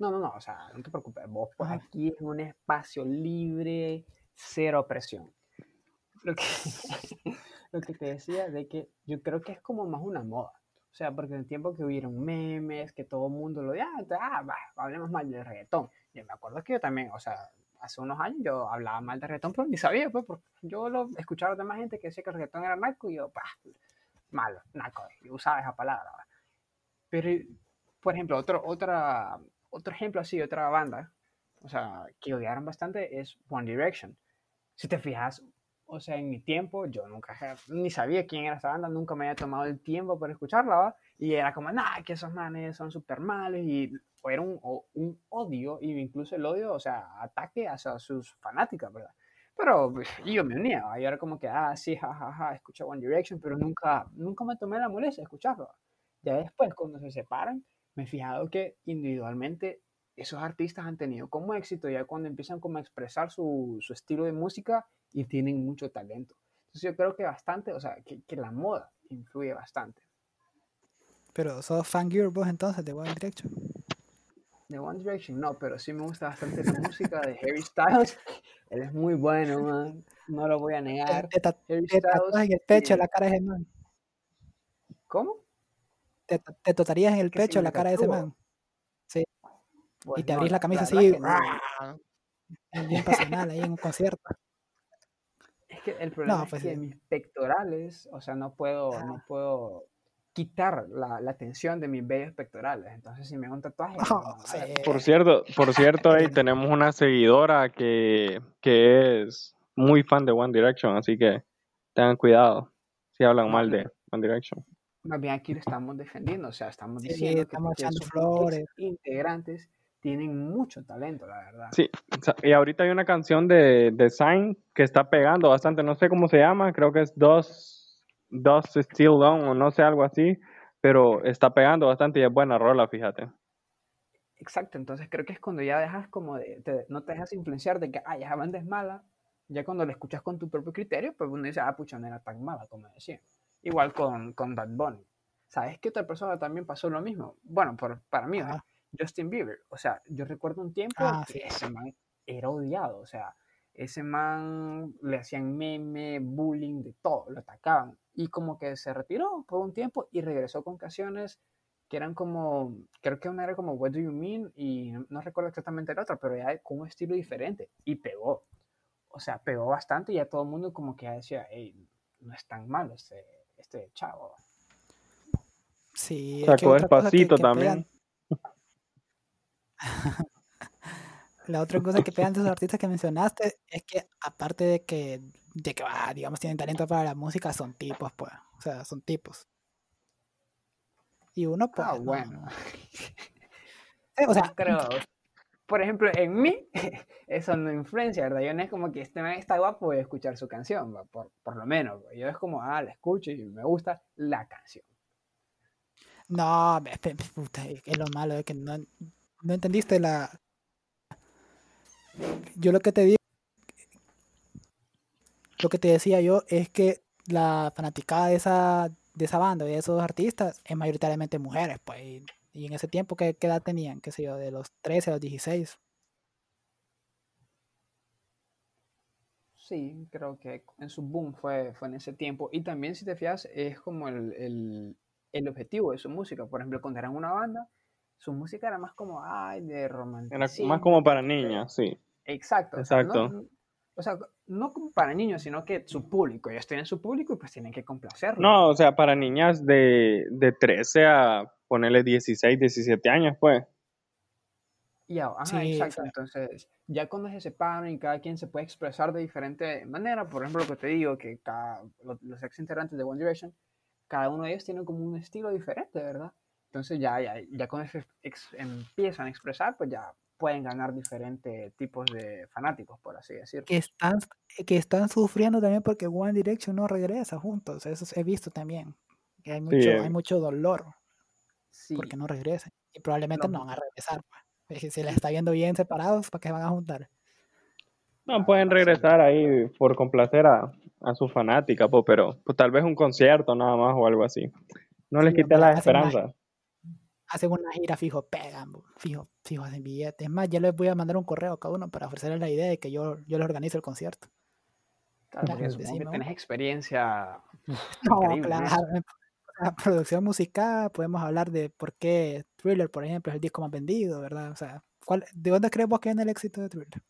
No, no, no, o sea, no te preocupes. Vos pues aquí es un espacio libre, cero presión. Lo que, lo que te decía de que yo creo que es como más una moda. O sea, porque en el tiempo que hubieron memes, que todo el mundo lo ah, ah va, hablemos mal del reggaetón. Yo me acuerdo que yo también, o sea, hace unos años yo hablaba mal de reggaetón, pero ni sabía, pues, porque yo lo escuchaba de demás gente que decía que el reggaetón era narco y yo, pa, malo, narco, y usaba esa palabra. Pero, por ejemplo, otro, otra, otro ejemplo así, otra banda, o sea, que odiaron bastante es One Direction. Si te fijas, o sea, en mi tiempo yo nunca ni sabía quién era esa banda, nunca me había tomado el tiempo para escucharla, y era como, nah, que esos manes son súper malos, y o era un, un odio, y incluso el odio, o sea, ataque hacia sus fanáticas, ¿verdad? Pero pues, yo me unía, y era como que, ah, sí, jajaja, ja, ja, escucho One Direction, pero nunca, nunca me tomé la molestia de escucharlo. Ya después, cuando se separan, me he fijado que individualmente esos artistas han tenido como éxito ya cuando empiezan como a expresar su, su estilo de música y tienen mucho talento. Entonces yo creo que bastante, o sea, que, que la moda influye bastante. Pero sos fangirl vos entonces de One Direction. De One Direction, no, pero sí me gusta bastante la música de Harry Styles. Él es muy bueno, man. No lo voy a negar. Te, te tatuas en el pecho sí. la cara de ese man. ¿Cómo? Te, te tatuarías en el si pecho la cara de ese man. Sí, Pues y te no, abrís la camisa verdad así, no. es bien pasional ahí en un concierto. Es que el problema pues es que sí. mis pectorales, o sea, no puedo, Ah. no puedo quitar la, la tensión de mis bellos pectorales. Entonces, si me hago un tatuaje, Oh, no, sí. ver, Por cierto, por cierto, ahí tenemos una seguidora que, que es muy fan de One Direction, así que tengan cuidado si hablan mal de One Direction. más bien aquí lo estamos defendiendo, o sea, estamos Sí, diciendo que, estamos que echando flores. integrantes tienen mucho talento, la verdad. Sí, y ahorita hay una canción de, de Sign que está pegando bastante, no sé cómo se llama, creo que es Dos, Dos Still Long o no sé, algo así, pero está pegando bastante y es buena rola, fíjate. Exacto, entonces creo que es cuando ya dejas como de, te- no te dejas influenciar de que, ay, esa banda es mala, ya cuando la escuchas con tu propio criterio, pues uno dice, ah, pucha, no era tan mala como decía. Igual con, con Bad Bunny. ¿Sabes qué otra persona también pasó lo mismo? Bueno, por, para mí. Justin Bieber. O sea, yo recuerdo un tiempo Ah, que sí. ese man era odiado, o sea, ese man le hacían meme, bullying, de todo, lo atacaban. Y como que se retiró por un tiempo y regresó con canciones que eran como, creo que una era como What Do You Mean y no, no recuerdo exactamente la otra, pero ya con un estilo diferente y pegó. O sea, pegó bastante y ya todo el mundo como que ya decía, hey, no es tan malo este, este chavo. Sí, Sacó que- despacito que también. La otra cosa que pegan de esos artistas que mencionaste es que aparte de que, de que ah, digamos, tienen talento para la música, son tipos, pues. O sea, son tipos. Y uno, pues. Ah, no- bueno. Eh, o sea, No creo. Por ejemplo, en mí, eso no influencia, ¿verdad? Yo no es como que este man está guapo, voy a escuchar su canción, por, por lo menos. Yo es como, ah, la escucho y me gusta la canción. no, puta, es lo malo es que no, no entendiste la. Yo lo que te digo, lo que te decía yo es que la fanaticada de esa, de esa banda, de esos artistas, es mayoritariamente mujeres, pues. Y, en ese tiempo, ¿qué, qué edad tenían? ¿Qué sé yo? De los 13 a los 16. Sí, creo que en su boom fue, fue en ese tiempo. Y también, si te fijas, es como el, el, el objetivo de su música. Por ejemplo, cuando eran una banda, su música era más como, ay, de Era romanticismo. más como para niñas, sí. Exacto. o sea, Exacto. no, o sea, no como para niños, sino que su público. Ellos tienen su público y pues tienen que complacerlo. No, o sea, para niñas de, de 13 a ponerle 16, 17 años, pues. Ya, ajá, Sí, exacto. Entonces, ya cuando se separan y cada quien se puede expresar de diferente manera, por ejemplo, lo que te digo, que cada, lo- los ex integrantes de One Direction, cada uno de ellos tiene como un estilo diferente, ¿verdad? Entonces, ya, ya, ya cuando se ex- empiezan a expresar, pues ya pueden ganar diferentes tipos de fanáticos, por así decirlo. Que están, que están sufriendo también porque One Direction no regresa juntos. Eso he visto también. Que hay mucho, eh. hay mucho dolor Sí, porque no regresen. Y probablemente no van a regresar. Pues. Si les está viendo bien separados, ¿para qué van a juntar? No, pueden regresar ahí por complacer a, a su fanática, pues, pero pues, tal vez un concierto nada más o algo así. No les Sí, quite hombre, las esperanzas. Hacen una gira fijo, pegan, fijo, fijo, hacen billetes. Es más, ya les voy a mandar un correo a cada uno para ofrecerles la idea de que yo, yo les organizo el concierto. claro, porque tenés experiencia No, claro. La producción musical, podemos hablar de por qué Thriller, por ejemplo, es el disco más vendido, ¿verdad? O sea, ¿cuál, ¿de dónde crees vos que viene el éxito de Thriller?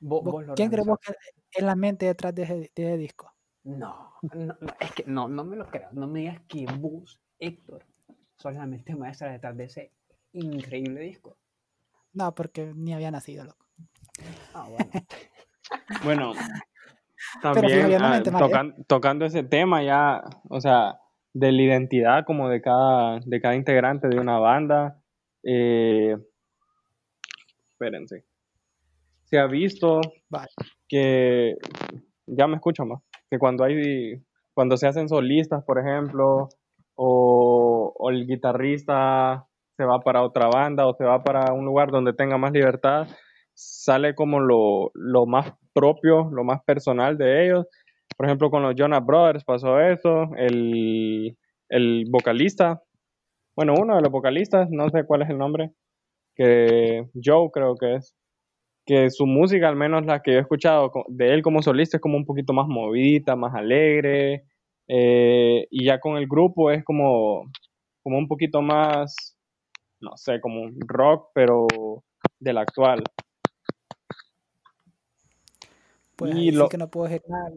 Vos- ¿Vos- vos lo ¿Quién crees vos que es la mente detrás de ese, de ese disco? No, no, no, es que no, no me lo creo. No me digas que vos, Héctor, sos la mente maestra detrás de ese increíble disco. No, porque ni había nacido, loco. Ah, bueno. Bueno, también ah, tocan- tocando ese tema ya, o sea, de la identidad como de cada, de cada integrante de una banda. eh, espérense. Se ha visto Vale. que, ya me escucho más, que cuando hay, cuando se hacen solistas, por ejemplo, o, o el guitarrista se va para otra banda o se va para un lugar donde tenga más libertad, sale como lo, lo más propio, lo más personal de ellos. Por ejemplo, con los Jonas Brothers pasó eso, el, el vocalista, bueno, uno de los vocalistas, no sé cuál es el nombre, que Joe creo que es, que su música, al menos la que yo he escuchado de él como solista, es como un poquito más movidita, más alegre, eh, y ya con el grupo es como, como un poquito más, no sé, como un rock, pero del actual. Pues y lo... que no puedo decir nada.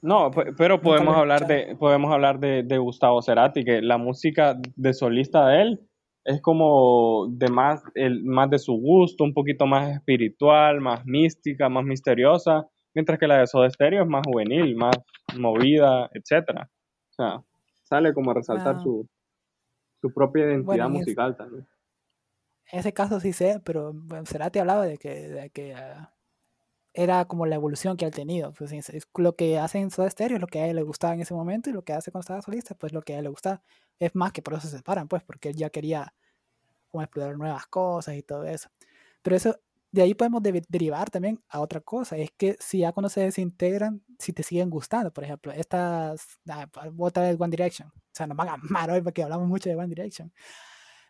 No, pero podemos hablar de podemos hablar de, de, Gustavo Cerati, que la música de solista de él es como de más el, más de su gusto, un poquito más espiritual, más mística, más misteriosa, mientras que la de Soda Stereo es más juvenil, más movida, etcétera. O sea, sale como a resaltar su, su propia identidad musical también. En ese caso sí sé, pero Cerati hablaba de que, de que ah, era como la evolución que ha tenido. Pues, es lo que hace en Soda Stereo es lo que a él le gustaba en ese momento y lo que hace cuando estaba solista, pues lo que a él le gustaba. Es más que por eso se separan, pues, porque él ya quería como explorar nuevas cosas y todo eso. Pero eso, de ahí podemos derivar también a otra cosa, es que si ya cuando se desintegran, si te siguen gustando, por ejemplo, estas, ah, otra vez One Direction, o sea, nos van a amar hoy porque hablamos mucho de One Direction.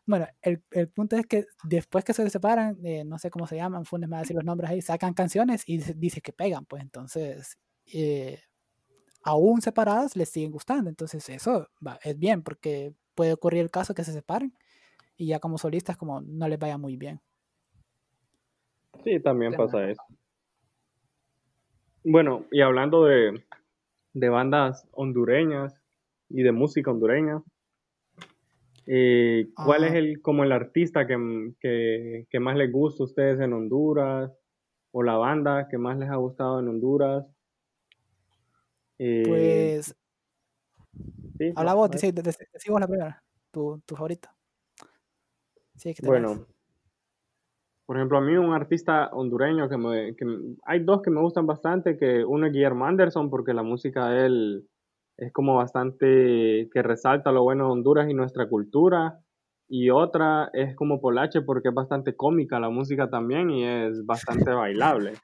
Bueno, el, el, punto es que después que se separan, eh, no sé cómo se llaman, Funes me va a decir los nombres ahí, sacan canciones y dice que pegan, pues entonces, eh, aún separados les siguen gustando, entonces eso va, es bien, porque puede ocurrir el caso que se separen y ya como solistas como no les vaya muy bien. Sí, también pasa eso. Bueno, y hablando de, de bandas hondureñas y de música hondureña, eh, ¿Cuál es ah. el como el artista que, que, más les gusta a ustedes en Honduras? ¿O la banda que más les ha gustado en Honduras? Eh, pues. ¿sí? Habla vos, sí, decimos la primera, tu, tu favorito. Sí, que bueno, por ejemplo, a mí un artista hondureño que me, que hay dos que me gustan bastante, que uno es Guillermo Anderson, porque la música de él es como bastante que resalta lo bueno de Honduras y nuestra cultura. Y otra es como Polache porque es bastante cómica la música también y es bastante bailable.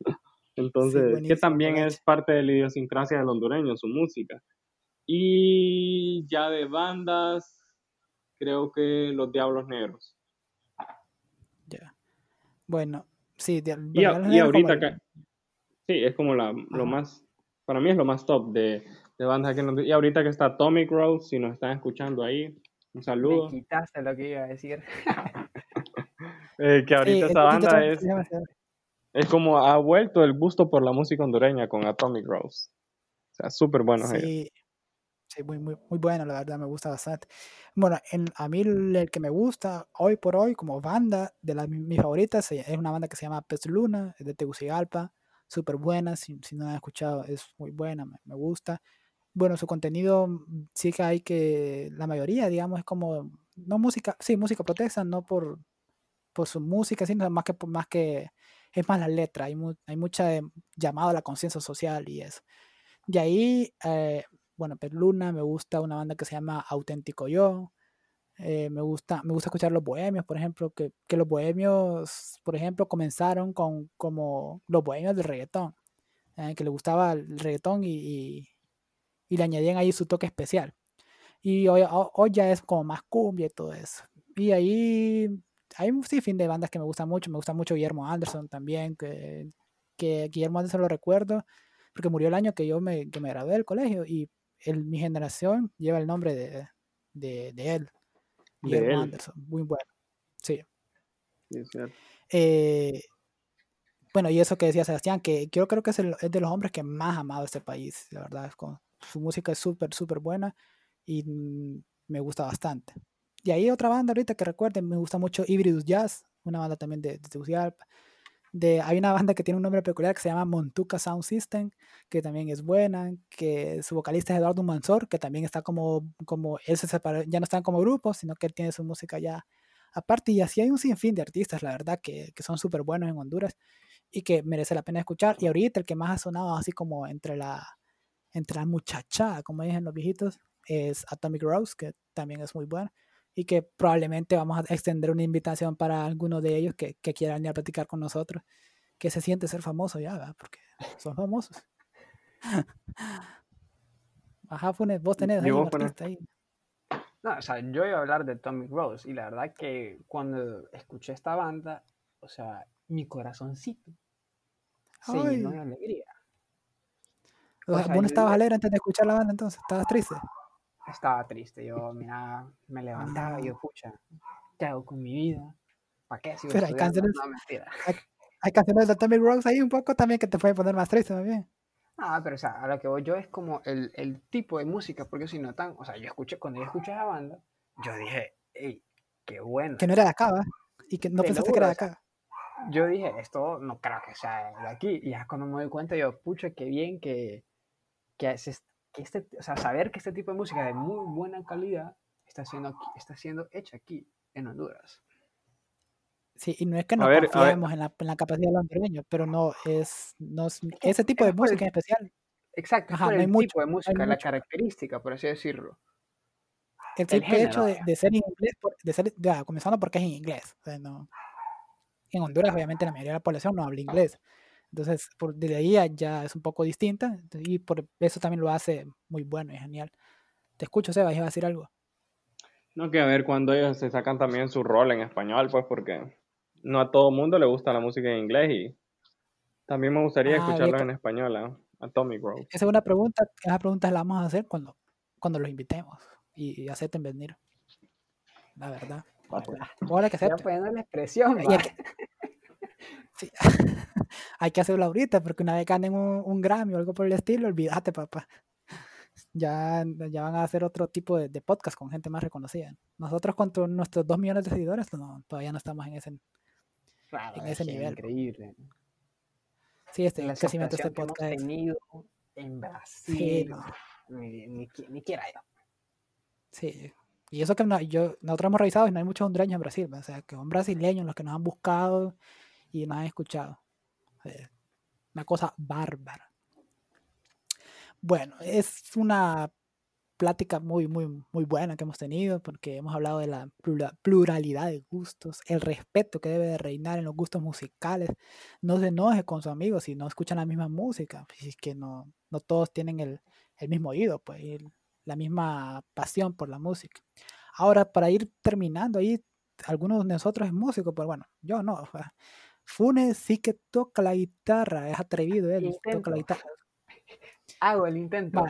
Entonces, que también es parte de la idiosincrasia del hondureño, su música. Y ya de bandas, creo que Los Diablos Negros. Ya. Bueno, sí, y, ahorita, sí, es como la, lo más, para mí es lo más top de, de bandas que no, y ahorita que está Atomic Rose, si nos están escuchando ahí, un saludo. Me quitaste lo que iba a decir. eh, que ahorita esa banda es, es como ha vuelto el gusto por la música hondureña con Atomic Rose. O sea, súper bueno. Sí, sí muy, muy, muy bueno, la verdad, me gusta bastante. Bueno, en, a mí el, que me gusta hoy por hoy como banda, de las mis favoritas, es una banda que se llama Pez Luna, es de Tegucigalpa, súper buena, si, si, no la han escuchado, es muy buena, me, me gusta bueno, su contenido mm, sí que hay que, la mayoría, digamos, es como, no música, sí, música protesta, no por, por su música, sino más que, más que, es más la letra, hay, hay mucha llamado a la conciencia social y eso. Y ahí, eh, bueno, Perluna, me gusta una banda que se llama Auténtico Yo, eh, me, gusta, me gusta escuchar los bohemios, por ejemplo, que, que, los bohemios, por ejemplo, comenzaron con como los bohemios del reggaetón, eh, que les gustaba el reggaetón y, y le añadían ahí su toque especial. Y hoy, hoy ya es como más cumbia y todo eso. Y ahí hay un fin de bandas que me gustan mucho. Me gusta mucho Guillermo Anderson también, que, que Guillermo Anderson lo recuerdo, porque murió el año que yo me, que me gradué del colegio y el, mi generación lleva el nombre de, de, de él. Guillermo Anderson, muy bueno. Sí. eh, bueno, y eso que decía Sebastián, que yo creo que es, el, es de los hombres que más ha amado este país, la verdad, es como, su música es súper, súper buena y mm, me gusta bastante. Y ahí otra banda ahorita que recuerden, me gusta mucho Hybridus Jazz, una banda también de, de De, hay una banda que tiene un nombre peculiar que se llama Montuca Sound System, que también es buena, que su vocalista es Eduardo Mansor, que también está como, como él se separó, ya no están como grupo, sino que él tiene su música ya aparte. Y así hay un sinfín de artistas, la verdad, que, que son súper buenos en Honduras y que merece la pena escuchar. Y ahorita el que más ha sonado así como entre la, entre la muchacha, como dicen los viejitos, es Atomic Rose, que también es muy bueno. y que probablemente vamos a extender una invitación para alguno de ellos que, que quieran ir a platicar con nosotros, que se siente ser famoso ya, ¿verdad? porque son famosos. Ajá, Funes, vos tenés ahí un artista ahí. No, o sea, yo iba a hablar de Tommy Rose y la verdad que cuando escuché esta banda, o sea, mi corazoncito se llenó Ay. de alegría. O sea, sea, vos no estabas alegre antes de escuchar la banda entonces, estabas triste. Estaba triste, yo, mira, me levantaba y yo, pucha, ¿qué hago con mi vida? ¿Para qué sigo Pero hay canciones- No, mentira. Hay canciones de Tommy Rose ahí un poco también que te pueden poner más triste también. Ah, pero o sea, a lo que voy yo es como el, el tipo de música, porque si no tan, o sea, yo escuché, cuando yo escuché esa banda, yo dije, hey, qué bueno. Que no era de acá, ¿va? Y que no Te pensaste que era de juro, o sea, acá. Yo dije, esto no creo que sea de aquí. Y ya cuando me doy cuenta, yo, pucha, qué bien que, que, se- que este, o sea, saber que este tipo de música de muy buena calidad está siendo, aquí, está siendo hecha aquí, en Honduras. Sí, y no es que no ver, confiemos en la, en la capacidad de los hondureños, pero no es, no es- ese tipo de es música en especial, Exacto, es Ajá, por no hay el mucho, tipo de no hay música, la mucho. característica, por así decirlo. el el simple hecho de, de ser en inglés, de ser, ya, comenzando porque es en inglés, o sea, no- en Honduras obviamente la mayoría de la población no habla inglés, entonces por, desde ahí ya- ya es un poco distinta y por eso también lo hace muy bueno y genial. Te escucho, Seba, iba a decir algo. No, que a ver cuando ellos se sacan también su rol en español, pues porque no a todo mundo le gusta la música en inglés y también me gustaría Ah, escucharlos en español a, a Tommy Grove. Esa es una pregunta, esas preguntas las vamos a hacer cuando, cuando los invitemos y, y acepten venir. La verdad. Ahora que Ya acepten. poniendo la expresión, sí, hay que hacerlo ahorita, porque una vez ganen un, un Grammy o algo por el estilo, olvídate, papá. Ya, ya van a hacer otro tipo de, de podcast con gente más reconocida. Nosotros con tu- nuestros dos millones de seguidores, no, todavía no estamos en ese. Claro, en es ese que nivel. Increíble. Sí, este La crecimiento de este podcast. es- tenido en Sí, Brasil, no, ni, ni, ni quiera yo. sí. Y eso que no- yo, nosotros hemos revisado y no hay muchos hondureños en Brasil, o sea, que son brasileños los que nos han buscado y nos han escuchado. Eh, una cosa bárbara. Bueno, es una plática muy, muy, muy buena que hemos tenido porque hemos hablado de la plura- pluralidad de gustos, el respeto que debe de reinar en los gustos musicales. No se enoje con sus amigos si no escuchan la misma música, pues, es que no, no todos tienen el, el mismo oído, pues, la misma pasión por la música. Ahora, para ir terminando ahí, algunos de nosotros es músico, pero bueno, yo no. Funes sí que toca la guitarra, es atrevido él, toca la guitarra. Hago el intento.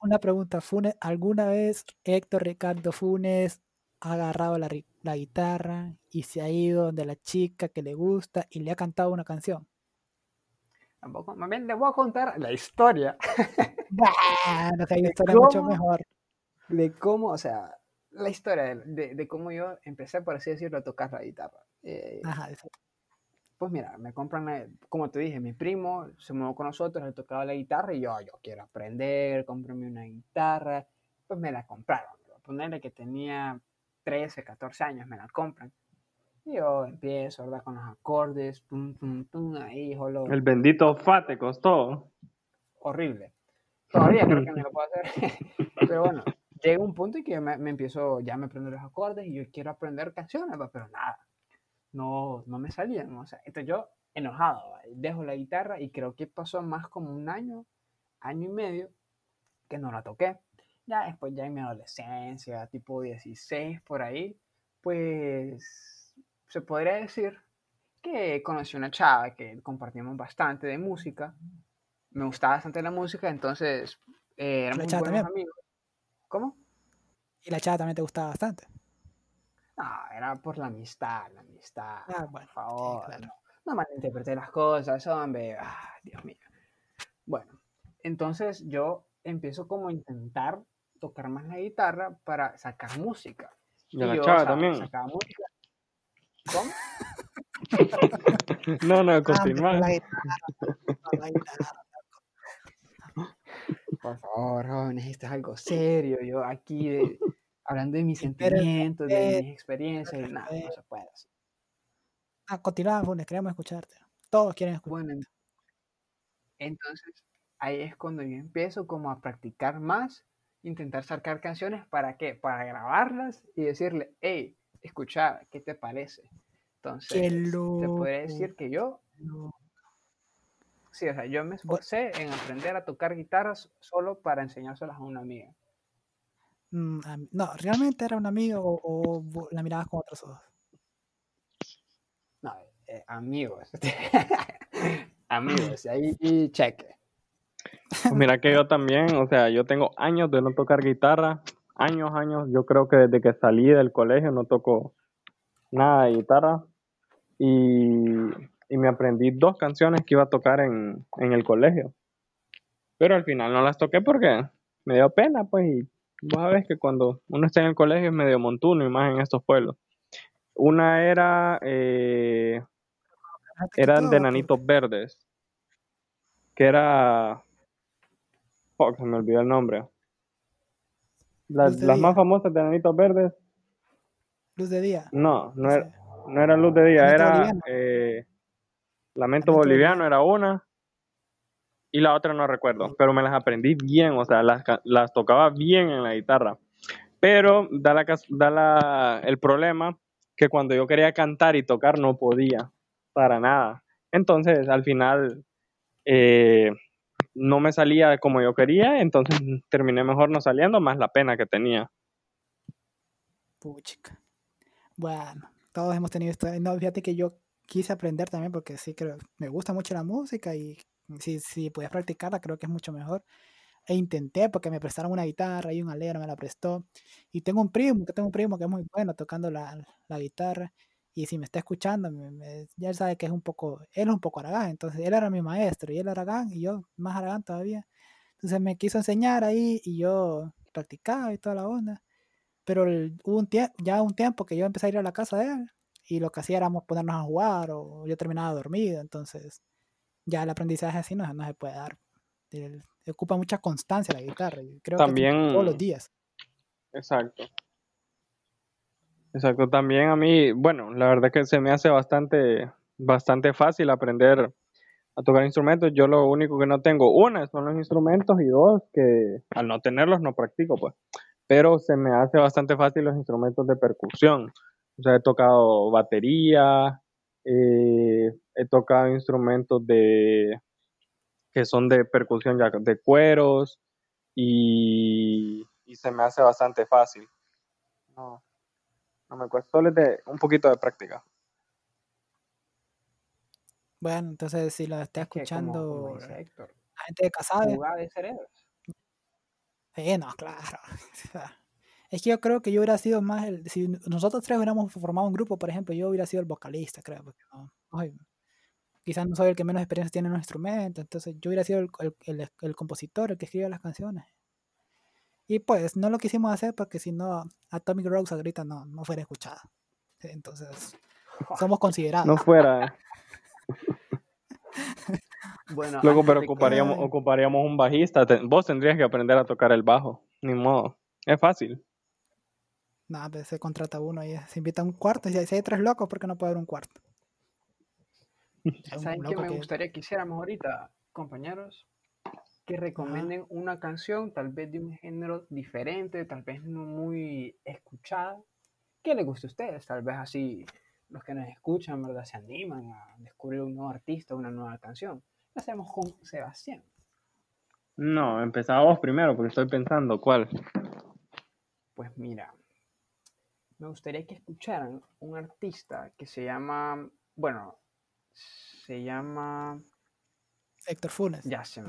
Una pregunta, Funes, ¿alguna vez Héctor Ricardo Funes ha agarrado la, guitarra y se ha ido donde la chica que le gusta y le ha cantado una canción? Tampoco, más bien le voy a contar la historia Bueno, que hay ¿De historia mucho cómo? mejor. de cómo, o sea, la historia de, de- de cómo yo empecé, por así decirlo, a tocar la guitarra. Eh, Ajá, eso. Pues mira, me compran, la- como te dije, mi primo se mudó con nosotros, le tocaba la guitarra y yo, yo quiero aprender, cómprame una guitarra. Pues me la compraron. Ponerle que tenía 13, 14 años, me la compran. Y yo empiezo, ¿verdad? Con los acordes, tum, tum, tum, ahí, jolo, El bendito fa te costó. horrible. Todavía creo que me lo puedo hacer. Pero bueno, llega un punto en que me, me empiezo, ya me aprendo los acordes y yo quiero aprender canciones, va, pero nada, no, no me salían. O sea, entonces yo, enojado, dejo la guitarra y creo que pasó más como un año, año y medio, que no la toqué. Ya después, ya en mi adolescencia, tipo 16 por ahí, pues se podría decir que conocí una chava que compartíamos bastante de música. Me gustaba bastante la música, entonces eh, éramos chava buenos también. amigos. ¿Cómo? Y la chava también te gustaba bastante. No, era por la amistad, la amistad. Ah, bueno, por favor. claro. no, no malinterpreté las cosas, hombre. Ah, Dios mío. Bueno, entonces yo empiezo como a intentar tocar más la guitarra para sacar música. Y la yo, chava o sea, también. Sacaba música. ¿Cómo? No, no, Ah, con continúa. Por favor, jóvenes, esto es algo serio. Yo aquí de- hablando de mis sentimientos, de mis experiencias, y nada, no se puede así. Ah, continúa, Funes, queremos escucharte. Todos quieren escuchar. Bueno, en- entonces ahí es cuando yo empiezo como a practicar más intentar sacar canciones, ¿para qué? Para grabarlas y decirle, hey, escucha, ¿qué te parece? Entonces, te podría decir que yo, No. sí, o sea, yo me esforcé en aprender a tocar guitarras solo para enseñárselas a una amiga. Mm, no, realmente era un amigo o, la mirabas con otros ojos. No, eh, amigos. amigos, ahí cheque. Pues mira que yo también, o sea, yo tengo años de no tocar guitarra, años, años. Yo creo que desde que salí del colegio no toco nada de guitarra. Y, y me aprendí dos canciones que iba a tocar en, en el colegio. Pero al final no las toqué porque me dio pena, pues. Y vos sabés que cuando uno está en el colegio es medio montuno y más en estos pueblos. Una era, eh, eran de Nanitos Verdes, que era... Fuck, se me olvidó el nombre. Las más famosas de Nanitos Verdes, Luz de día. no, no era, no era Luz de Día, Lamento era eh, Lamento Lamento Boliviano Boliviano. era una y la otra no recuerdo, pero me las aprendí bien, o sea, las, las tocaba bien en la guitarra. Pero da, la, da la, el problema que cuando yo quería cantar y tocar no podía, para nada. Entonces, al final, eh, no me salía como yo quería, entonces terminé mejor no saliendo, más la pena que tenía. Puchica. Bueno, todos hemos tenido esto. No, fíjate que yo quise aprender también porque sí creo, me gusta mucho la música y si, si puedes practicarla creo que es mucho mejor. E intenté porque me prestaron una guitarra y un alero me la prestó. Y tengo un primo, que tengo un primo que es muy bueno tocando la, la guitarra. Y si me está escuchando, me- me- ya él sabe que es un poco, él es un poco aragán. Entonces él era mi maestro y él era aragán y yo más aragán todavía. Entonces me quiso enseñar ahí y yo practicaba y toda la onda. Pero el- hubo un ya un tiempo que yo empecé a ir a la casa de él y lo que hacía éramos ponernos a jugar o yo terminaba dormido, entonces ya el aprendizaje así no, no se puede dar. El- ocupa mucha constancia la guitarra y creo que todos los días. Exacto. Exacto, también a mí, bueno, la verdad que se me hace bastante, bastante fácil aprender a tocar instrumentos. Yo lo único que no tengo, una, son los instrumentos y dos, que al no tenerlos no practico, pues. Pero se me hace bastante fácil los instrumentos de percusión. O sea, he tocado batería, eh, he tocado instrumentos de que son de percusión ya de cueros y, y se me hace bastante fácil. No, no me cuesta, solo es de un poquito de práctica. Bueno, entonces si lo está escuchando como dice Héctor, la gente de Casabe, jugada de cerebros. Sí, no, claro. Es que yo creo que yo hubiera sido más el, si nosotros tres hubiéramos formado un grupo, por ejemplo, yo hubiera sido el vocalista, creo, porque no, quizás no soy el que menos experiencia tiene en los instrumentos, entonces yo hubiera sido el, el- el- el compositor, el que escribe las canciones. Y pues no lo quisimos hacer porque si no, Atomic Rose ahorita no, no fuera escuchada. Entonces, somos considerados. No fuera, Bueno, luego, pero que- ocuparíamos, ocuparíamos un bajista. Vos tendrías que aprender a tocar el bajo, ni modo. Es fácil. Nada, pues se contrata uno y se invita a un cuarto. Y si hay tres locos, ¿por qué no puede haber un cuarto? ¿Saben qué me que- gustaría que hiciéramos ahorita, compañeros? Que recomienden una canción, tal vez de un género diferente, tal vez no muy escuchada, que les guste a ustedes. Tal vez así los que nos escuchan, ¿verdad? Se animan a descubrir un nuevo artista, una nueva canción. Lo hacemos con Sebastián. No, empezaba vos primero, porque estoy pensando cuál. Pues mira, me gustaría que escucharan un artista que se llama, bueno, se llama Héctor Funes. Ya se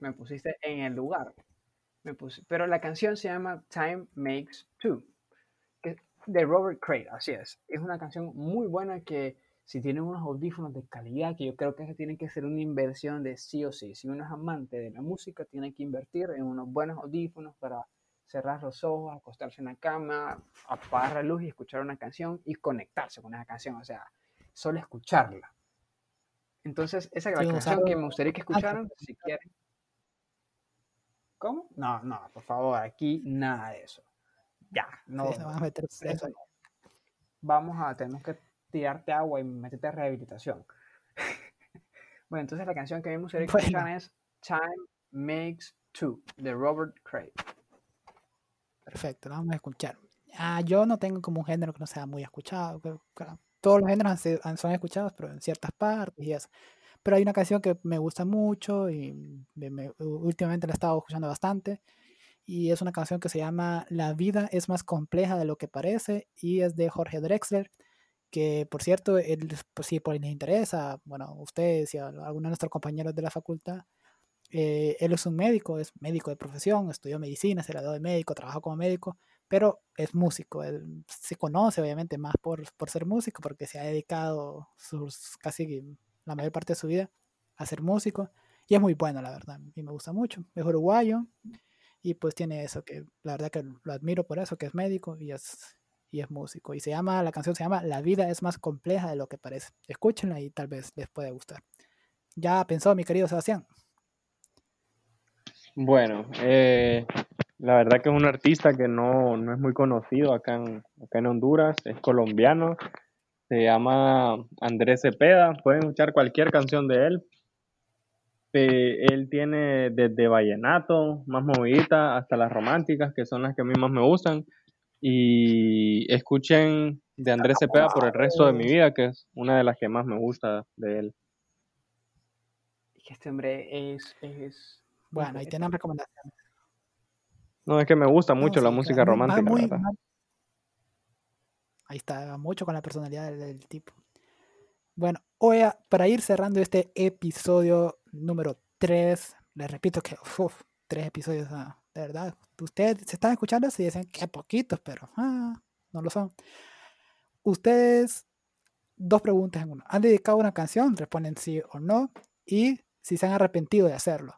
me pusiste en el lugar. Me puse, pero la canción se llama Time Makes Two, que de Robert Cray, así es. Es una canción muy buena que si tienen unos audífonos de calidad, que yo creo que esa tiene que ser una inversión de sí o sí. Si uno es amante de la música, tiene que invertir en unos buenos audífonos para cerrar los ojos, acostarse en la cama, apagar la luz y escuchar una canción y conectarse con esa canción. O sea, solo escucharla. Entonces, esa Sí, canción que me gustaría que Ah, escucharan, si quieren. ¿Cómo? No, no, por favor, aquí nada de eso. Ya, no. Sí, no van a meter eso no. Vamos a, tenemos que tirarte agua y meterte a rehabilitación. bueno, entonces la canción que me gustaría que Bueno. escucharan es Time Makes Two, de Robert Cray. Perfecto, lo vamos a escuchar. Ah, yo no tengo como un género que no sea muy escuchado. que- Todos los géneros han han- son escuchados, pero en ciertas partes y eso. Pero hay una canción que me gusta mucho y me- me- últimamente la he estado escuchando bastante. Y es una canción que se llama La vida es más compleja de lo que parece y es de Jorge Drexler, que por cierto, él, pues, si por les interesa, bueno, ustedes y a algunos de nuestros compañeros de la facultad, eh, él es un médico, es médico de profesión, estudió medicina, se graduó de médico, trabajó como médico, pero es músico. Él se conoce obviamente más por, por ser músico, porque se ha dedicado sus, casi la mayor parte de su vida a ser músico. Y es muy bueno, la verdad, y me gusta mucho. Es uruguayo y pues tiene eso, que la verdad que lo admiro por eso, que es médico y es, y es músico. Y se llama, la canción se llama La vida es más compleja de lo que parece. Escúchenla y tal vez les pueda gustar. Ya pensó mi querido Sebastián. Bueno, eh, la verdad que es un artista que no, no es muy conocido acá en, acá en Honduras, es colombiano, se llama Andrés Cepeda, pueden escuchar cualquier canción de él. Eh, él tiene desde vallenato, más movidita, hasta las románticas, que son las que a mí más me gustan. Y escuchen de Andrés Cepeda por el resto de mi vida, que es una de las que más me gusta de él. Este hombre es. es Bueno, ahí tienen recomendaciones. No, es que me gusta mucho la música muy- romántica, la verdad. Ahí está, va mucho con la personalidad del, del tipo. Bueno, hoy a- para ir cerrando este episodio número 3, les repito que uf, tres episodios, ah, de verdad. Ustedes se están escuchando y dicen que poquitos, pero ah, no lo son. Ustedes, dos preguntas en uno. ¿Han dedicado una canción? Responden sí o no. Y si se han arrepentido de hacerlo.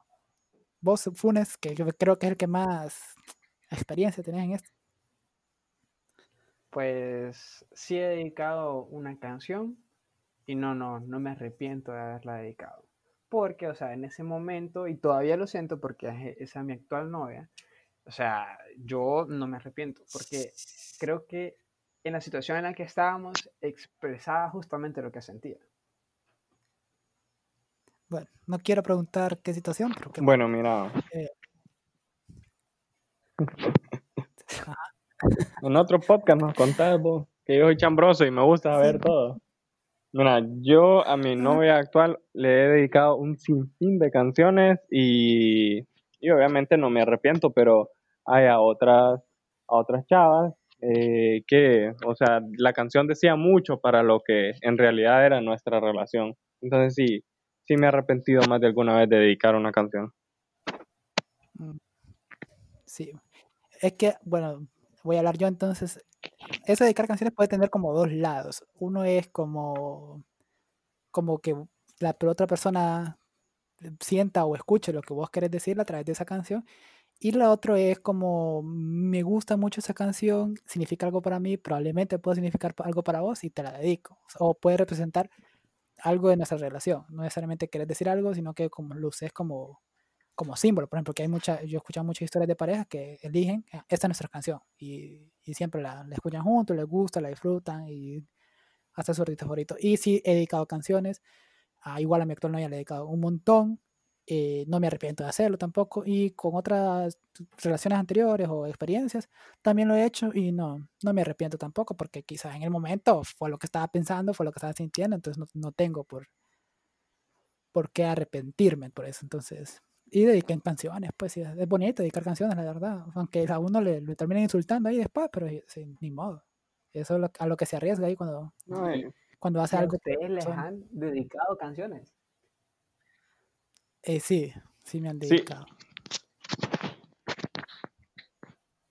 Vos, Funes, que yo creo que es el que más experiencia tenés en esto. Pues sí he dedicado una canción y no, no, no me arrepiento de haberla dedicado. Porque, o sea, en ese momento, y todavía lo siento porque es- esa es mi actual novia, o sea, yo no me arrepiento porque creo que en la situación en la que estábamos expresaba justamente lo que sentía. Bueno, no quiero preguntar qué situación, pero Bueno, mira, Eh. en otro podcast nos contás vos que yo soy chambroso y me gusta ver todo. Mira, yo a mi novia actual le he dedicado un sinfín de canciones y, y obviamente no me arrepiento, pero hay a otras, a otras chavas eh, que, o sea, la canción decía mucho para lo que en realidad era nuestra relación. Entonces sí, sí me he arrepentido más de alguna vez de dedicar una canción. Sí. Es que, bueno, voy a hablar yo entonces. Eso de dedicar canciones puede tener como dos lados. Uno es como, como que la otra persona sienta o escuche lo que vos querés decirle a través de esa canción. Y la otra es como, me gusta mucho esa canción, significa algo para mí, probablemente puede significar algo para vos y te la dedico. O puede representar algo de nuestra relación. No necesariamente querés decir algo, sino que como lo uses como, como símbolo. Por ejemplo, que hay mucha, yo he escuchado muchas historias de parejas que eligen, "Ah, esta es nuestra canción. Y, y siempre la, la escuchan juntos, les gusta, la disfrutan y hasta su artista favorito. Y sí, he dedicado canciones. ah, igual a mi actual novia le he dedicado un montón. Eh, no me arrepiento de hacerlo tampoco. Y con otras relaciones anteriores o experiencias también lo he hecho y no, no me arrepiento tampoco porque quizás en el momento fue lo que estaba pensando, fue lo que estaba sintiendo, entonces no, no tengo por, por qué arrepentirme por eso. Entonces, y dediquen canciones, pues es bonito dedicar canciones, la verdad, aunque a uno le, le terminen insultando ahí después, pero sí, ni modo. Eso es lo- a lo que se arriesga ahí cuando, No, cuando hace ¿Y a algo. ustedes les han dedicado canciones? Eh, sí, sí me han Sí. dedicado.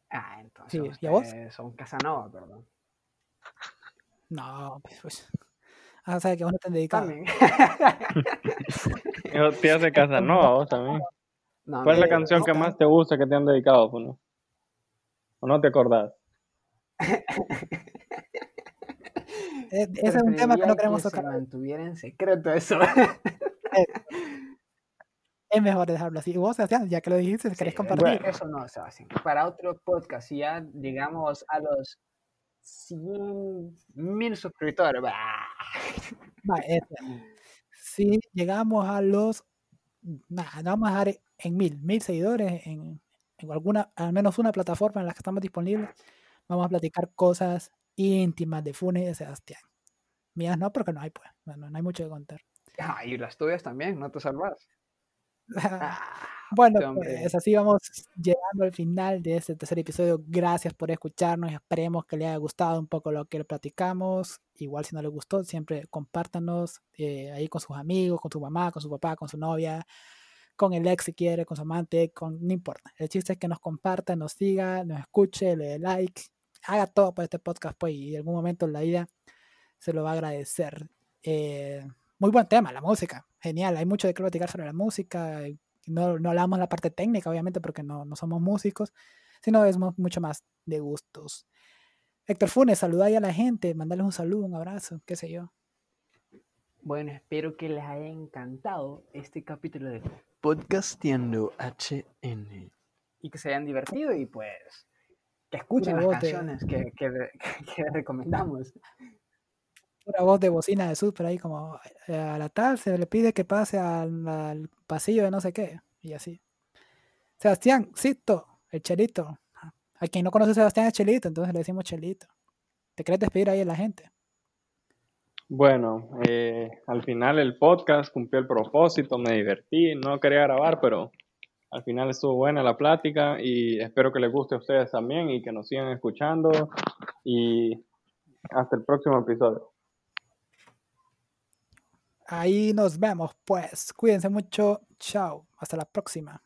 Ah, entonces Sí, ¿y a vos? son Casanova, perdón. No, pues, pues. Ah, o sea, que vos no te han dedicado. También. Yo te hace Casanova, vos también. No, ¿Cuál es la canción que no. más te gusta que te han dedicado, Funo? ¿O no te acordás? Eh, ese es un tema que no queremos se tocar. mantuviera en secreto eso. Es mejor dejarlo así. Y vos, Sebastián, ya que lo dijiste, si querés Sí, compartir. bueno. Eso no, Sebastián. Para otro podcast, si ya llegamos a los 100 mil suscriptores. este, Si llegamos a los. Vamos a dejar en mil, mil seguidores en, en alguna, al menos una plataforma en la que estamos disponibles, vamos a platicar cosas íntimas de Funes y de Sebastián. Mías no, porque no hay, pues, no, no hay mucho que contar. Ah, y las tuyas también, no te salvas. Ah, bueno, pues así vamos llegando al final de este tercer episodio. Gracias por escucharnos esperemos que les haya gustado un poco lo que le platicamos. Igual si no les gustó, siempre compártanos eh, ahí con sus amigos, con su mamá, con su papá, con su novia, con el ex si quiere, con su amante, con no importa. El chiste es que nos comparta, nos siga, nos escuche, le dé like, haga todo por este podcast pues y en algún momento en la vida se lo va a agradecer. Eh, muy buen tema, la música. Genial, hay mucho de qué platicar sobre la música. No, no hablamos la parte técnica, obviamente, porque no, no somos músicos, sino es mu- mucho más de gustos. Héctor Funes, saluda ahí a la gente, mandarles un saludo, un abrazo, qué sé yo. Bueno, espero que les haya encantado este capítulo de Podcasteando HN. Y que se hayan divertido y pues que escuchen las de- canciones que, que, que recomendamos. Una voz de bocina de súper ahí como eh, a la tal se le pide que pase al, pasillo de no sé qué y así. Sebastián, Cito, el Chelito. A quien no conoce a Sebastián es Chelito, entonces le decimos Chelito. ¿Te querés despedir ahí a la gente? Bueno, eh, al final el podcast cumplió el propósito, me divertí, no quería grabar, pero al final estuvo buena la plática y espero que les guste a ustedes también y que nos sigan escuchando y hasta el próximo episodio. Ahí nos vemos, pues. Cuídense mucho. Chao. Hasta la próxima.